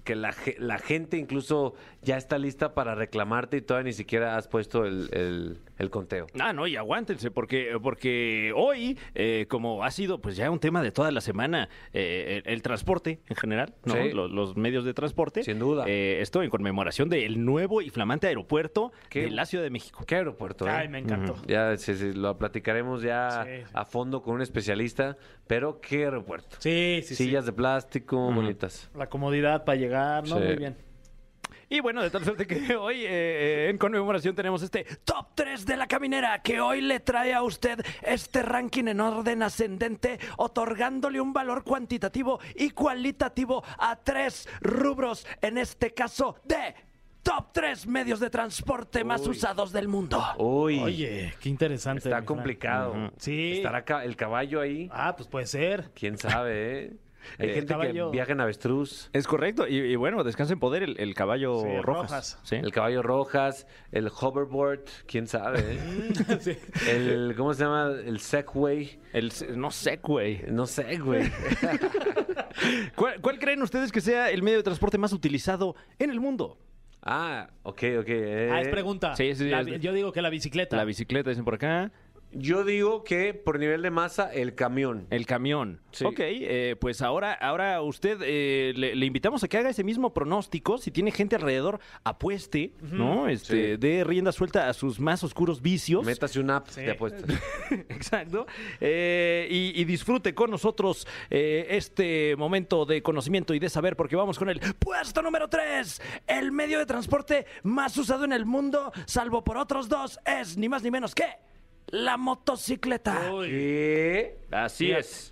que la, ge- la gente incluso ya está lista para reclamarte y todavía ni siquiera has puesto el, el- el conteo. Ah, no, y aguántense, porque, porque hoy, eh, como ha sido pues ya un tema de toda la semana, eh, el, el transporte en general, ¿no? Sí. Los, los medios de transporte. Sin duda. eh, esto en conmemoración del nuevo y flamante aeropuerto Qué- de la Ciudad de México. ¿Qué aeropuerto? eh? Ay, me encantó. Ya sí, sí, lo platicaremos ya Sí, sí. a fondo con un especialista, pero ¿qué aeropuerto? Sí, sí, sí. Sillas de plástico, bonitas. La comodidad para llegar, ¿no? Sí. Muy bien. Y bueno, de tal suerte que hoy eh, eh, en conmemoración tenemos este top 3 de la caminera que hoy le trae a usted este ranking en orden ascendente, otorgándole un valor cuantitativo y cualitativo a tres rubros, en este caso de top 3 medios de transporte más Uy. usados del mundo. Uy, Oye, qué interesante. mi está Fran. complicado. Sí. ¿Estará ca- el caballo ahí? Ah, pues puede ser. ¿Quién sabe, eh? Hay Eh, gente caballo. que viaja en avestruz. Es correcto, y, y bueno, descansa en poder el, el caballo Sí, rojas. Rojas. ¿sí? El caballo rojas, el hoverboard, quién sabe, eh? Sí. El, ¿cómo se llama? El Segway. El, no sé, güey. No sé, güey. ¿Cuál, cuál creen ustedes que sea el medio de transporte más utilizado en el mundo? Ah, ok, ok. eh. Ah, es pregunta. Sí, sí, sí, La es bi- de- Yo digo que la bicicleta. La bicicleta, dicen por acá. Yo digo que por nivel de masa, el camión. El camión. Sí. Ok, eh, pues ahora, ahora usted eh, le, le invitamos a que haga ese mismo pronóstico. Si tiene gente alrededor, apueste, ¿no? Este, Sí. dé rienda suelta a sus más oscuros vicios. Métase una app Sí. de apuestas. Exacto. Eh, y, y disfrute con nosotros eh, este momento de conocimiento y de saber, porque vamos con el puesto número 3. El medio de transporte más usado en el mundo, salvo por otros dos, es ni más ni menos que la motocicleta. ¿Qué? Así Fíjate. es.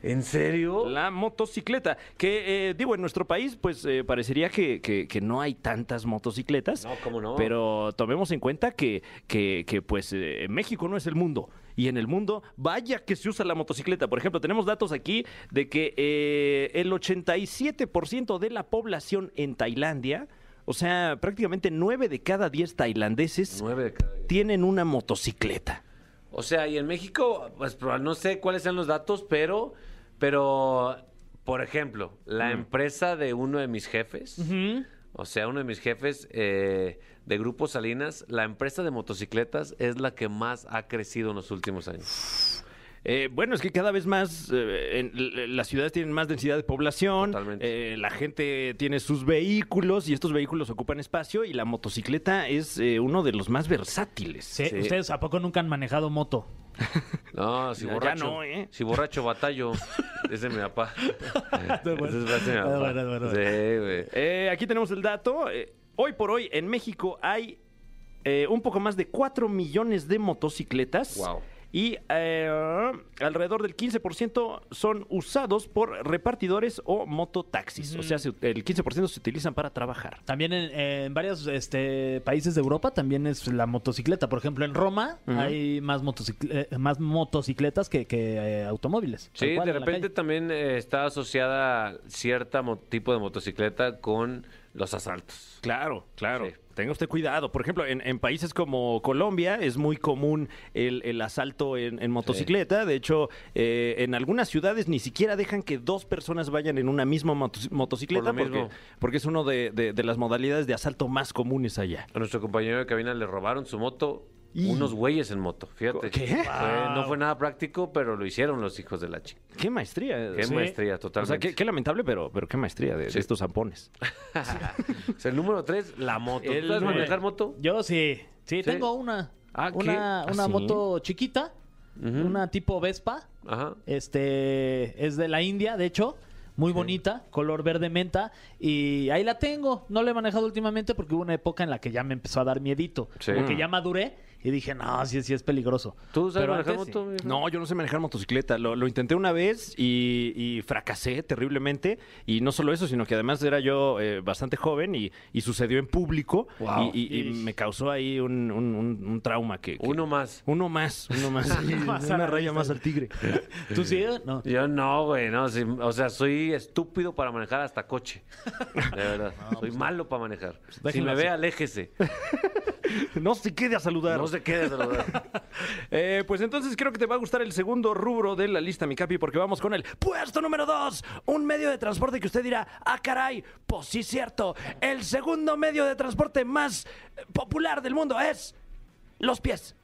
¿En serio? La motocicleta, que eh, digo, en nuestro país pues eh, parecería que, que- que no hay tantas motocicletas. No, ¿cómo no? Pero tomemos en cuenta que, que, que, pues eh, México no es el mundo. Y en el mundo, vaya que se usa la motocicleta. Por ejemplo, tenemos datos aquí de que eh, el 87% de la población en Tailandia, o sea, prácticamente 9 de cada 10 tailandeses Nueve de cada diez. tienen una motocicleta. O sea, y en México, pues no sé cuáles sean los datos, pero, pero, por ejemplo, la empresa de uno de mis jefes O sea, uno de mis jefes eh, de Grupo Salinas, la empresa de motocicletas es la que más ha crecido en los últimos años. Eh, bueno, es que cada vez más eh, en- las ciudades tienen más densidad de población, eh, la gente tiene sus vehículos y estos vehículos ocupan espacio y la motocicleta es eh, uno de los más versátiles. Sí, Sí. ¿Ustedes a poco nunca han manejado moto? No, si Ya- ya borracho. no, ¿eh? Si borracho batallo. Ese es de mi papá. Eh, aquí tenemos el dato. Eh, hoy por hoy en México hay eh, un poco más de 4 millones de motocicletas. Wow. Y eh, alrededor del 15% son usados por repartidores o mototaxis. O sea, se- el 15% se utilizan para trabajar. También en, en varios este, países de Europa también es la motocicleta. Por ejemplo, en Roma hay más, motocicle- eh, más motocicletas que, que, eh, automóviles. Sí, cual, de repente también eh, está asociada cierta tipo de motocicleta con los asaltos. Claro, claro. Sí. Tenga usted cuidado. Por ejemplo, en, en países como Colombia es muy común el, el asalto en, en motocicleta. De hecho, eh, en algunas ciudades ni siquiera dejan que dos personas vayan en una misma motos- motocicleta Por porque, porque es de, de- de las modalidades de asalto más comunes allá. A nuestro compañero de cabina le robaron su moto Y- unos güeyes en moto, fíjate. ¿Qué? Fue- no fue nada práctico, pero lo hicieron los hijos de la chica. Qué maestría. Qué Sí. maestría, O totalmente. sea, qué, qué lamentable, pero, pero qué maestría de, de Sí. estos zampones. O sea, el número tres, la moto. ¿Tú El- sabes manejar moto? Yo sí, sí, ¿Sí? tengo una. Ah, ¿qué? una ¿Ah, una sí? moto chiquita, Ujú. una tipo Vespa. Ajá. Este es de la India, de hecho. Muy bonita, color verde menta. Y ahí la tengo. No la he manejado últimamente porque hubo una época en la que ya me empezó a dar miedito. Sí. Porque ya maduré y dije, no, sí, sí es peligroso. ¿Tú sabes Pero manejar antes moto? sí. No, yo no sé manejar motocicleta. Lo, lo intenté una vez y, y fracasé terriblemente. Y no solo eso, sino que además era yo eh, bastante joven y, y sucedió en público. Wow. Y, y- y me causó ahí un, un- un- un trauma que, que- Uno más. Uno más, uno más. Sí, Más a una raya vista. más al tigre. ¿Tú sí? No. Yo no, güey, no. sí, o sea, soy estúpido para manejar hasta coche. De verdad. soy malo para manejar. si déjenlo me así. ve, aléjese. No se quede a saludar. No se quede a saludar. Eh, pues entonces creo que te va a gustar el segundo rubro de la lista, mi capi, porque vamos con el puesto número dos. Un medio de transporte que usted dirá, ah, caray, pues sí, cierto. El segundo medio de transporte más eh, popular del mundo es los pies.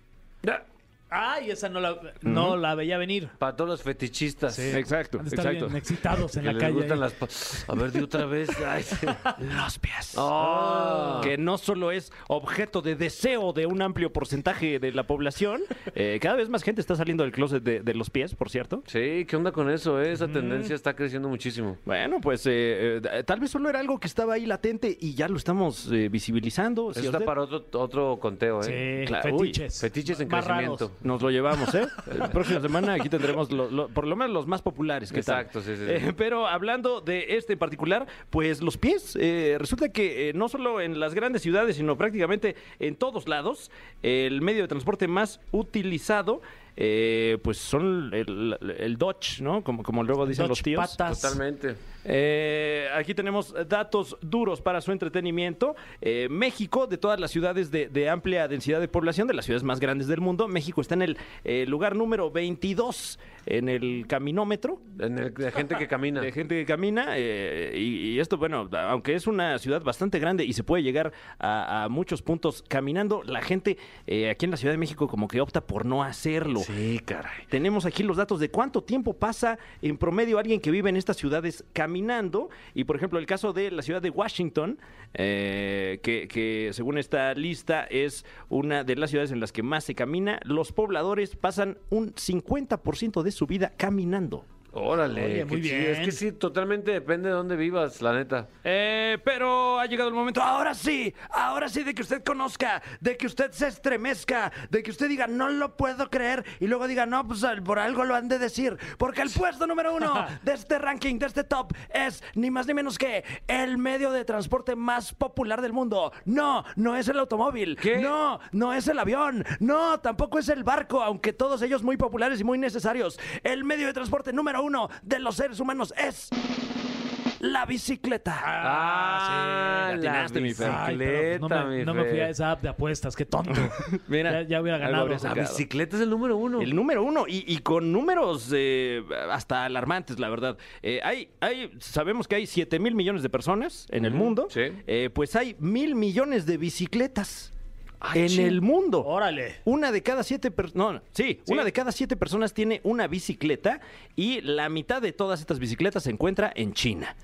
Ay, esa no la, no la veía venir. Para todos los fetichistas. Exacto, Han de estar exacto. bien excitados en Que la les calle. gustan las... A ver, di otra vez. Ay, sí. Los pies. Oh. Que no solo es objeto de deseo de un amplio porcentaje de la población, eh, cada vez más gente está saliendo del closet de, de los pies, por cierto. Sí, ¿qué onda con eso? eh? Esa tendencia está creciendo muchísimo. Bueno, pues eh, eh, tal vez solo era algo que estaba ahí latente y ya lo estamos eh, visibilizando. Eso Si está usted- para otro, otro conteo, ¿eh? Sí, Claro, uy, fetiches. Fetiches en Más crecimiento. raros. Nos lo llevamos, ¿eh? La próxima semana aquí tendremos lo- lo- por lo menos los más populares. ¿qué tal? Exacto, sí, sí, sí. Eh, pero hablando de este en particular, pues los pies. eh, resulta que eh, no solo en las grandes ciudades, sino prácticamente en todos lados, el medio de transporte más utilizado, eh, pues son el, el Dodge, ¿no? Como, como luego dicen los tíos. patas. Totalmente. Eh, aquí tenemos datos duros para su entretenimiento. Eh, México, de todas las ciudades de, de amplia densidad de población, de las ciudades más grandes del mundo, México está en el eh, lugar número 22 en el caminómetro En el, de gente que camina. de gente que camina. eh, y, y esto, bueno, aunque es una ciudad bastante grande y se puede llegar a, a muchos puntos caminando, la gente eh, aquí en la Ciudad de México como que opta por no hacerlo. Sí, caray. Tenemos aquí los datos de cuánto tiempo pasa en promedio alguien que vive en estas ciudades caminando. Y por ejemplo, el caso de la ciudad de Washington, eh, que, que según esta lista es una de las ciudades en las que más se camina, los pobladores pasan un 50% de su vida caminando. Órale. Oye, muy bien. Es que sí, totalmente depende de dónde vivas, la neta. Eh, pero ha llegado el momento, ahora sí, ahora sí de que usted conozca, de que usted se estremezca, de que usted diga, no lo puedo creer, y luego diga, no, pues por algo lo han de decir, porque el puesto número uno de este ranking, de este top, es ni más ni menos que el medio de transporte más popular del mundo. No, no es el automóvil, ¿Qué? no, no es el avión, no, tampoco es el barco, aunque todos ellos muy populares y muy necesarios. El medio de transporte número uno de los seres humanos es la bicicleta. Ah, sí, la atinaste, mi Fer. Ay, pero no me, mi no me fui a esa app de apuestas, qué tonto. Mira, ya, ya hubiera ganado. La bicicleta es el número uno. El número uno y, y con números eh, hasta alarmantes, la verdad. Eh, hay, hay, sabemos que hay 7 mil millones de personas en el mundo. sí. Eh, pues hay mil millones de bicicletas Ah, en ching. el mundo. Órale. Una de cada siete personas. No, sí, una de cada siete personas tiene una bicicleta y la mitad de todas estas bicicletas se encuentra en China.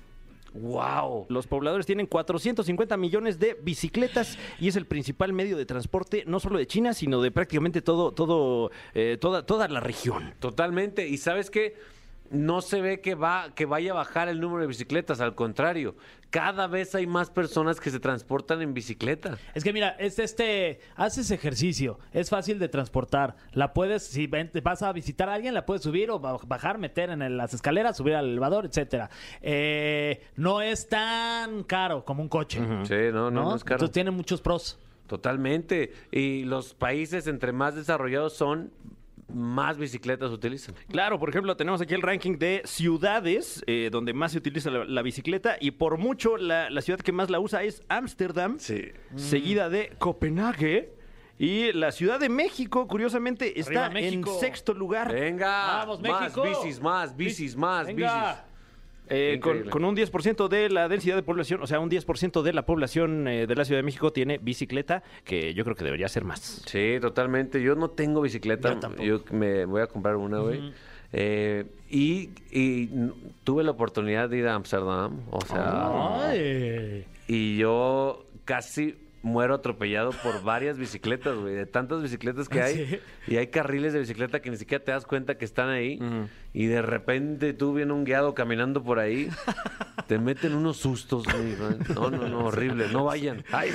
Wow. Los pobladores tienen 450 millones de bicicletas y es el principal medio de transporte no solo de China, sino de prácticamente todo, todo, eh, toda, toda la región. Totalmente. Y sabes qué? No se ve que va, que vaya a bajar el número de bicicletas, al contrario. Cada vez hay más personas que se transportan en bicicleta. Es que mira, es este, haces ejercicio, es fácil de transportar. La puedes, si vas a visitar a alguien, la puedes subir o ba- bajar, meter en el- las escaleras, subir al elevador, etcétera. Eh, no es tan caro como un coche. Sí, no, no, no es caro. Entonces tiene muchos pros. Totalmente. Y los países entre más desarrollados son, más bicicletas utilizan. Claro, por ejemplo, tenemos aquí el ranking de ciudades eh, donde más se utiliza la, la bicicleta y por mucho la, la ciudad que más la usa es Ámsterdam, Sí. seguida de Copenhague. Y la Ciudad de México, curiosamente, está en sexto lugar. Venga. Vamos, más México. bicis, más bicis, más Venga. bicis. Eh, con, con un 10% de la densidad de población, o sea, un 10% de la población eh, de la Ciudad de México tiene bicicleta, que yo creo que debería ser más. Sí, totalmente. Yo no tengo bicicleta. Yo tampoco. Yo me voy a comprar una, güey. Eh, y, tuve la oportunidad de ir a Amsterdam. O sea, Ay. y yo casi muero atropellado por varias bicicletas, güey. De tantas bicicletas que hay. ¿Sí? Y hay carriles de bicicleta que ni siquiera te das cuenta que están ahí. Y de repente tú viene un guiado caminando por ahí. te meten unos sustos, güey. No, no, no, horrible. No vayan. Ay,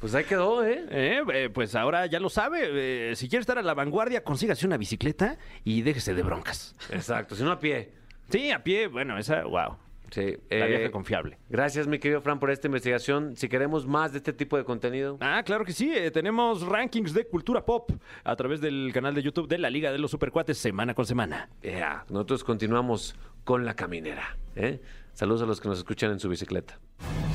pues ahí quedó, ¿eh? Eh, eh, pues ahora ya lo sabe. eh, si quiere estar a la vanguardia, consígase una bicicleta y déjese de broncas. Exacto, si no a pie. Sí, a pie, bueno, esa, wow. Sí. La eh, vieja confiable. Gracias, mi querido Fran, por esta investigación. Si queremos más de este tipo de contenido, Ah, claro que sí. eh, tenemos rankings de cultura pop a través del canal de YouTube de la Liga de los Supercuates semana con semana. ea, nosotros continuamos con la caminera. ¿eh? Saludos a los que nos escuchan en su bicicleta.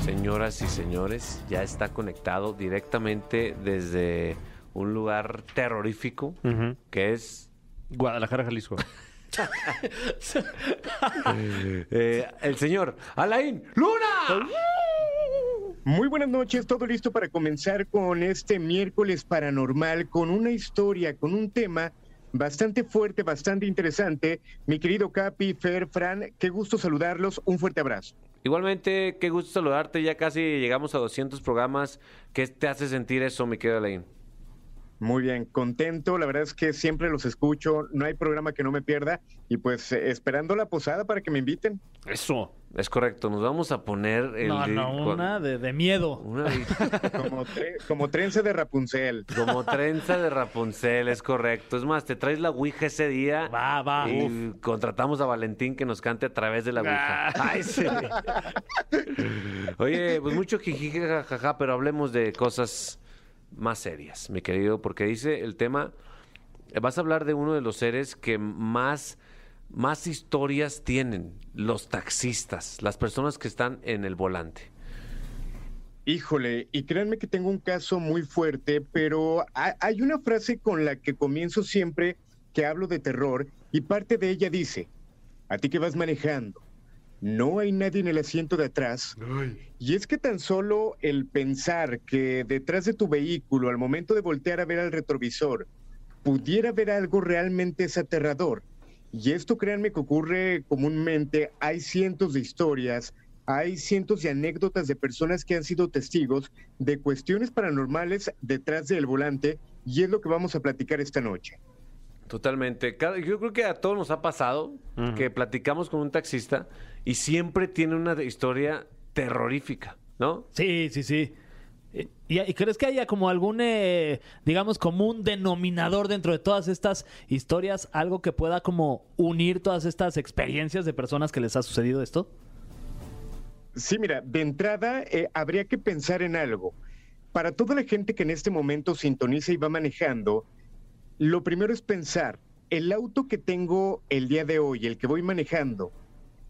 Señoras y señores, ya está conectado directamente desde un lugar terrorífico que es Guadalajara, Jalisco. eh, el señor Alain Luna. Muy buenas noches, todo listo para comenzar con este miércoles paranormal, con una historia, con un tema bastante fuerte, bastante interesante. Mi querido Capi, Fer, Fran, qué gusto saludarlos, un fuerte abrazo. Igualmente, qué gusto saludarte. Ya casi llegamos a 200 programas. ¿Qué te hace sentir eso, mi querido Alain? Muy bien, contento, la verdad es que siempre los escucho, no hay programa que no me pierda y pues eh, esperando la posada para que me inviten. Eso. Es correcto, nos vamos a poner el No, no, una de, de miedo. una di- Como, tre- como trenza de Rapunzel. como trenza de Rapunzel, es correcto. Es más, te traes la Ouija ese día. Va, va. Y contratamos a Valentín que nos cante a través de la Ouija. Ah. Ay, sí. Oye, pues mucho jiji, jajaja, pero hablemos de cosas más serias, mi querido, porque dice el tema, vas a hablar de uno de los seres que más, más historias tienen, los taxistas, las personas que están en el volante. Híjole, y créanme que tengo un caso muy fuerte, pero ha- hay una frase con la que comienzo siempre que hablo de terror y parte de ella dice, a ti que vas manejando, no hay nadie en el asiento de atrás. Y es que tan solo el pensar que detrás de tu vehículo, al momento de voltear a ver al retrovisor, pudiera ver algo realmente es aterrador. Y esto créanme que ocurre comúnmente, hay cientos de historias, hay cientos de anécdotas de personas que han sido testigos de cuestiones paranormales detrás del volante y es lo que vamos a platicar esta noche. Totalmente. Yo creo que a todos nos ha pasado que platicamos con un taxista y siempre tiene una historia terrorífica, ¿no? Sí, sí, sí. ¿Y, y crees que haya como algún, eh, digamos, como un denominador dentro de todas estas historias, algo que pueda como unir todas estas experiencias de personas que les ha sucedido esto? Sí, mira, de entrada eh, habría que pensar en algo. Para toda la gente que en este momento sintoniza y va manejando, lo primero es pensar, el auto que tengo el día de hoy, el que voy manejando,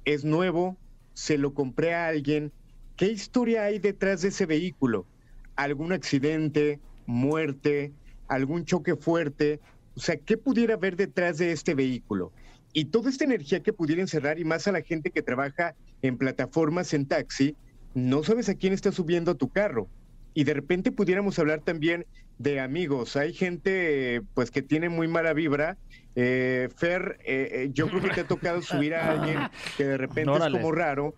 es nuevo, se lo compré a alguien. ¿Qué historia hay detrás de ese vehículo? ¿Algún accidente, muerte, algún choque fuerte? O sea, ¿qué pudiera haber detrás de este vehículo? Y toda esta energía que pudiera encerrar, y más a la gente que trabaja en plataformas en taxi, no sabes a quién está subiendo a tu carro. Y de repente pudiéramos hablar también de amigos. Hay gente pues que tiene muy mala vibra. Eh, Fer, eh, eh, yo creo que te ha tocado subir a alguien que de repente es como raro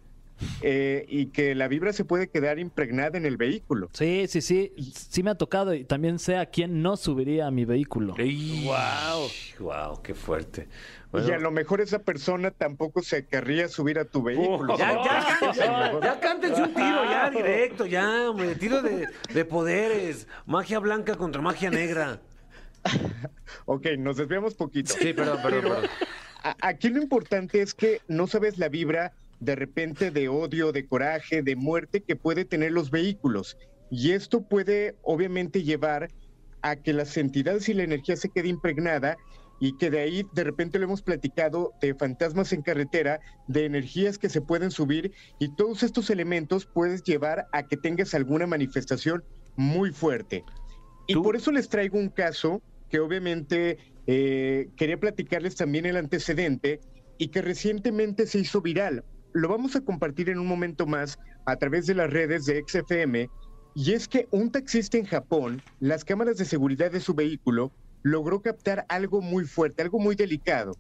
eh, y que la vibra se puede quedar impregnada en el vehículo. Sí, sí, sí. Sí me ha tocado y también sé a quién no subiría a mi vehículo. ¡Wow! ¡Wow! ¡Qué fuerte! Bueno, Y a lo mejor esa persona tampoco se querría subir a tu vehículo. ya, ya, ya, ya cántense un tiro, ya, directo, ya, hombre. Tiro de, de poderes. Magia blanca contra magia negra. Ok, nos desviamos poquito. Sí, perdón, perdón, Pero perdón. aquí lo importante es que no sabes la vibra de repente de odio, de coraje, de muerte que puede tener los vehículos. Y esto puede obviamente llevar a que las entidades y la energía se quede impregnada y que de ahí de repente lo hemos platicado de fantasmas en carretera, de energías que se pueden subir y todos estos elementos puedes llevar a que tengas alguna manifestación muy fuerte. Y Tú- por eso les traigo un caso que obviamente eh, quería platicarles también el antecedente y que recientemente se hizo viral. Lo vamos a compartir en un momento más a través de las redes de XFM. Y es que un taxista en Japón, las cámaras de seguridad de su vehículo, logró captar algo muy fuerte, algo muy delicado.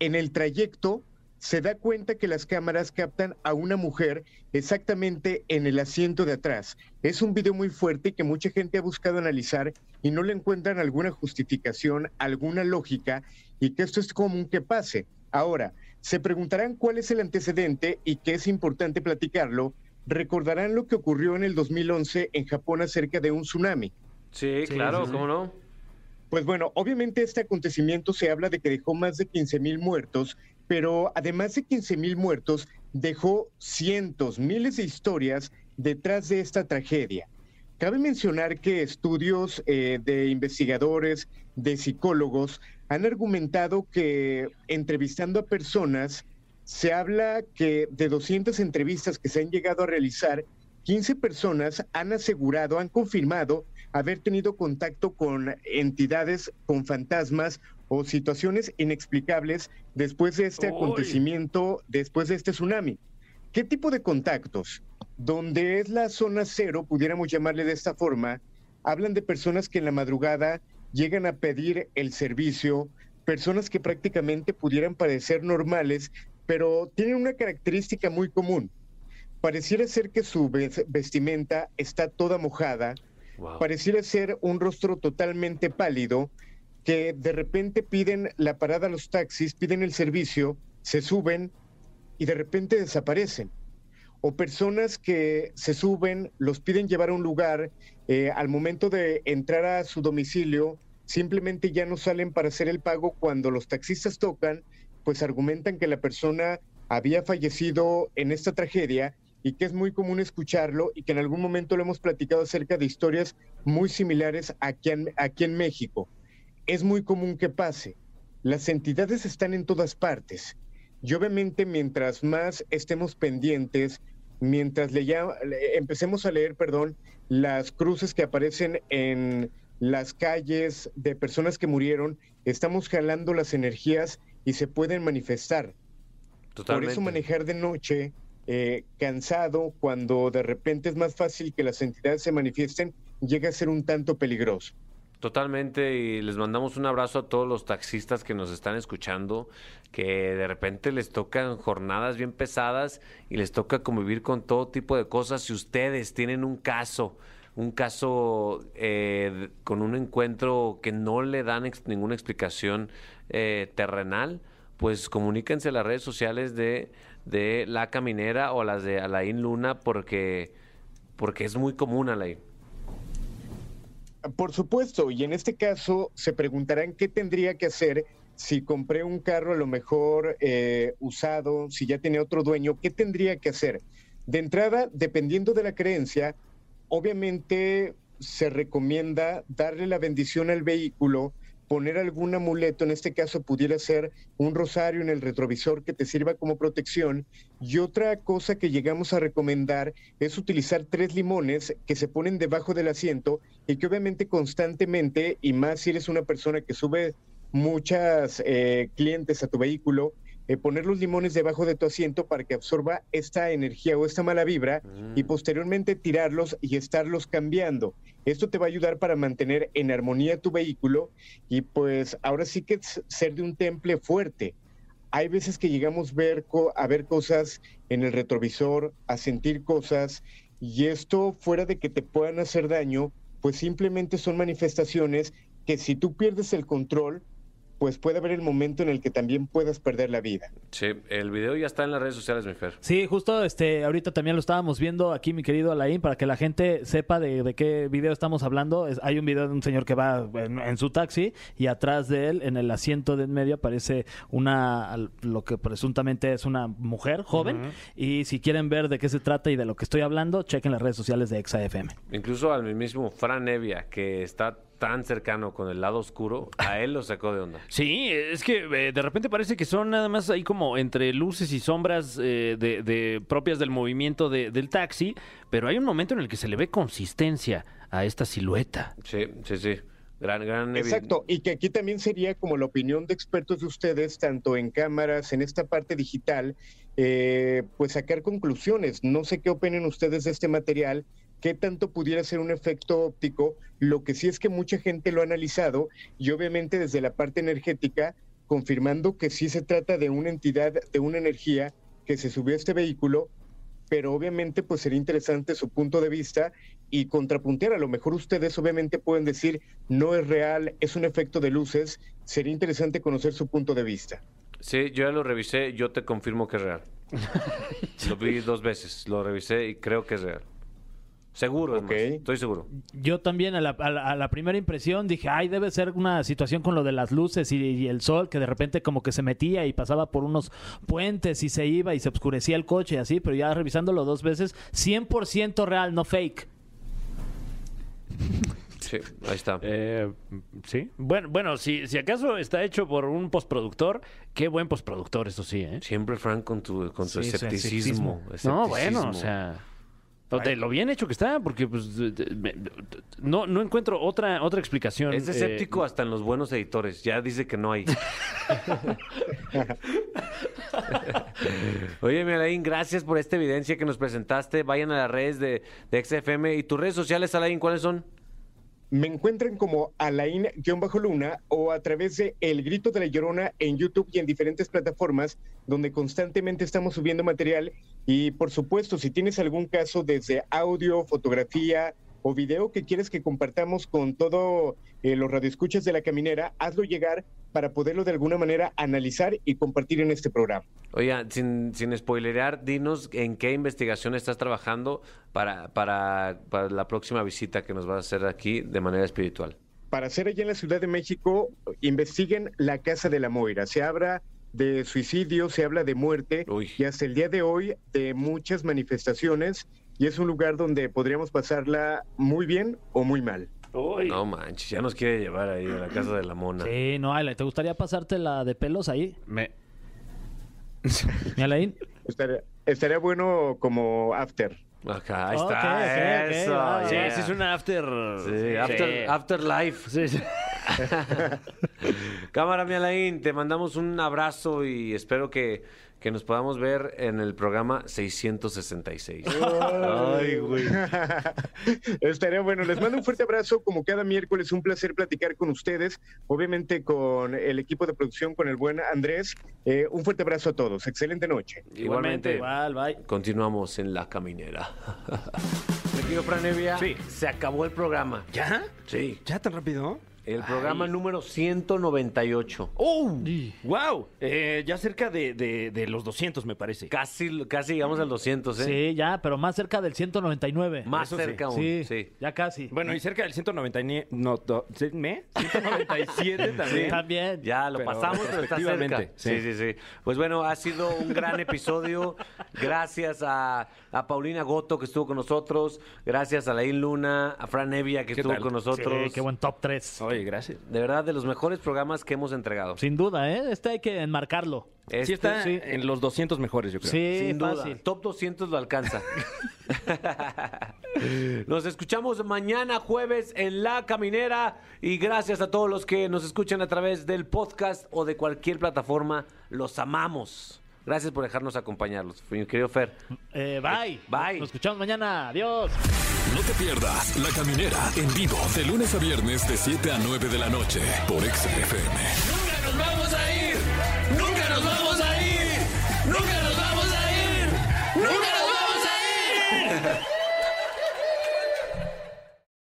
En el trayecto se da cuenta que las cámaras captan a una mujer exactamente en el asiento de atrás. Es un video muy fuerte que mucha gente ha buscado analizar y no le encuentran alguna justificación, alguna lógica y que esto es común que pase. Ahora, se preguntarán cuál es el antecedente y que es importante platicarlo. Recordarán lo que ocurrió en el 2011 en Japón acerca de un tsunami. Sí, claro, sí, sí. ¿cómo no? Pues bueno, obviamente este acontecimiento se habla de que dejó más de 15 mil muertos, pero además de 15 mil muertos, dejó cientos, miles de historias detrás de esta tragedia. Cabe mencionar que estudios eh, de investigadores, de psicólogos, han argumentado que entrevistando a personas, se habla que de 200 entrevistas que se han llegado a realizar, 15 personas han asegurado, han confirmado haber tenido contacto con entidades, con fantasmas o situaciones inexplicables después de este acontecimiento, después de este tsunami. ¿Qué tipo de contactos? Donde es la zona cero, pudiéramos llamarle de esta forma, hablan de personas que en la madrugada llegan a pedir el servicio, personas que prácticamente pudieran parecer normales, pero tienen una característica muy común. Pareciera ser que su ves- vestimenta está toda mojada, Wow. pareciera ser un rostro totalmente pálido, que de repente piden la parada a los taxis, piden el servicio, se suben y de repente desaparecen. O personas que se suben, los piden llevar a un lugar, eh, al momento de entrar a su domicilio, simplemente ya no salen para hacer el pago cuando los taxistas tocan, pues argumentan que la persona había fallecido en esta tragedia y que es muy común escucharlo y que en algún momento lo hemos platicado acerca de historias muy similares aquí en, aquí en México. Es muy común que pase. Las entidades están en todas partes. Y obviamente mientras más estemos pendientes, mientras le- empecemos a leer, perdón, las cruces que aparecen en las calles de personas que murieron, estamos jalando las energías y se pueden manifestar. Por Totalmente. eso manejar de noche, eh, cansado, cuando de repente es más fácil que las entidades se manifiesten, llega a ser un tanto peligroso. Totalmente, y les mandamos un abrazo a todos los taxistas que nos están escuchando, que de repente les tocan jornadas bien pesadas y les toca convivir con todo tipo de cosas. Si ustedes tienen un caso, un caso eh, con un encuentro que no le dan ninguna explicación eh, terrenal, pues comuníquense a las redes sociales de, de La Caminera o las de Alain Luna, porque, porque es muy común, Alain. Por supuesto, y en este caso se preguntarán qué tendría que hacer si compré un carro a lo mejor eh, usado, si ya tenía otro dueño, ¿qué tendría que hacer? De entrada, dependiendo de la creencia, obviamente se recomienda darle la bendición al vehículo poner algún amuleto, en este caso pudiera ser un rosario en el retrovisor que te sirva como protección. Y otra cosa que llegamos a recomendar es utilizar tres limones que se ponen debajo del asiento y que obviamente constantemente, y más si eres una persona que sube muchas eh, clientes a tu vehículo, eh, poner los limones debajo de tu asiento para que absorba esta energía o esta mala vibra y posteriormente tirarlos y estarlos cambiando. Esto te va a ayudar para mantener en armonía tu vehículo y pues ahora sí que es ser de un temple fuerte. Hay veces que llegamos ver a ver cosas en el retrovisor, a sentir cosas y esto fuera de que te puedan hacer daño, pues simplemente son manifestaciones que si tú pierdes el control, pues puede haber el momento en el que también puedas perder la vida. Sí, el video ya está en las redes sociales, mi Fer. Sí, justo este, ahorita también lo estábamos viendo aquí, mi querido Alain, para que la gente sepa de, de qué video estamos hablando. Es- hay un video de un señor que va en, en su taxi y atrás de él, en el asiento de en medio, aparece una, al- lo que presuntamente es una mujer joven. Y si quieren ver de qué se trata y de lo que estoy hablando, chequen las redes sociales de ExaFM. Incluso al mismo Fran Evia, que está tan cercano con el lado oscuro, a él lo sacó de onda. Sí, es que eh, de repente parece que son nada más ahí como entre luces y sombras eh, de, de- propias del movimiento de- del taxi, pero hay un momento en el que se le ve consistencia a esta silueta. Sí, sí, sí. Gran, gran. Exacto, y que aquí también sería como la opinión de expertos de ustedes, tanto en cámaras, en esta parte digital, eh, pues sacar conclusiones. No sé qué opinen ustedes de este material, qué tanto pudiera ser un efecto óptico. Lo que sí es que mucha gente lo ha analizado y obviamente desde la parte energética, confirmando que sí se trata de una entidad, de una energía que se subió a este vehículo, pero obviamente pues sería interesante su punto de vista y contrapuntear. A lo mejor ustedes obviamente pueden decir no es real, es un efecto de luces. Sería interesante conocer su punto de vista. Sí, yo ya lo revisé, yo te confirmo que es real. lo vi dos veces, lo revisé y creo que es real. Seguro, más, estoy seguro. Yo también a la, a la- a la primera impresión dije, ay, debe ser una situación con lo de las luces y, y el sol, que de repente como que se metía y pasaba por unos puentes y se iba y se oscurecía el coche y así, pero ya revisándolo dos veces, 100% real, no fake. Sí, ahí está. Eh, sí. Bueno, bueno si, si acaso está hecho por un postproductor, qué buen postproductor, eso sí, ¿eh? Siempre, Frank, con tu, con tu Sí, escepticismo. No, bueno, o sea. De lo bien hecho que está, porque pues me- no, no encuentro otra, otra explicación. Es eh, escéptico hasta en los buenos editores. Ya dice que no hay. Oye, Alain, gracias por esta evidencia que nos presentaste. Vayan a las redes de, de XFM. ¿Y tus redes sociales, Alain, cuáles son? Me encuentran como Alain-Luna o a través de El Grito de la Llorona en YouTube y en diferentes plataformas donde constantemente estamos subiendo material. Y por supuesto, si tienes algún caso desde audio, fotografía o video que quieres que compartamos con todos los radioescuchas de la caminera, hazlo llegar para poderlo de alguna manera analizar y compartir en este programa. Oye, sin, sin spoilerear, dinos en qué investigación estás trabajando para, para, para la próxima visita que nos vas a hacer aquí de manera espiritual. para hacer allá en la Ciudad de México, investiguen la Casa de la Moira. Se habla de suicidio, se habla de muerte Uy. y hasta el día de hoy de muchas manifestaciones y es un lugar donde podríamos pasarla muy bien o muy mal. No manches, ya nos quiere llevar ahí a la casa de la mona. Sí, no, Alain, ¿te gustaría pasarte la de pelos ahí? me- ¿Mi Alain? Estaría, estaría bueno como after. Acá, ahí está. eso. Sí, yeah. sí, es una after. Sí, after, Afterlife. Sí, sí. Cámara, mi Alain, te mandamos un abrazo y espero que, que nos podamos ver en el programa 666. Ay, güey. Estaría bueno. Les mando un fuerte abrazo. Como cada miércoles, un placer platicar con ustedes. Obviamente con el equipo de producción, con el buen Andrés. Eh, un fuerte abrazo a todos. Excelente noche. Igualmente, Igual, bye. continuamos en La Caminera. Me quiero. Sí. Se acabó el programa. ¿Ya? Sí. ¿Ya tan rápido? El programa número 198. ¡Oh! ¡Wow! Eh, ya cerca de, de- de los 200, me parece. Casi, casi llegamos al 200, ¿eh? Sí, ya, pero más cerca del 199. Más Eso sí. cerca aún. Sí, Sí. ya casi. Bueno, y cerca del 199. No, do- ¿sí? ¿me? 197 también. También. Ya lo Pero pasamos, pero está cerca. respectivamente, Sí. sí, sí, Pues bueno, ha sido un gran episodio. Gracias a, a Paulina Goto que estuvo con nosotros. Gracias a Laín Luna, a Fran Evia que ¿Qué estuvo tal? con nosotros. Sí, qué buen top 3. Oye, Oye, gracias. De verdad, de los mejores programas que hemos entregado. Sin duda, ¿eh? Este hay que enmarcarlo. Este, sí está sí. en los 200 mejores, yo creo. Sí, Sin duda. fácil. Top 200 lo alcanza. Nos escuchamos mañana jueves en La Caminera y gracias a todos los que nos escuchan a través del podcast o de cualquier plataforma. Los amamos. Gracias por dejarnos acompañarlos. Mi querido Fer. Eh, bye. Eh, bye. Nos escuchamos mañana. Adiós. No te pierdas La Caminera en vivo de lunes a viernes de 7 a 9 de la noche por XFM. Nunca nos vamos a ir. Nunca nos vamos a ir. Nunca nos vamos a ir. Nunca nos vamos a ir.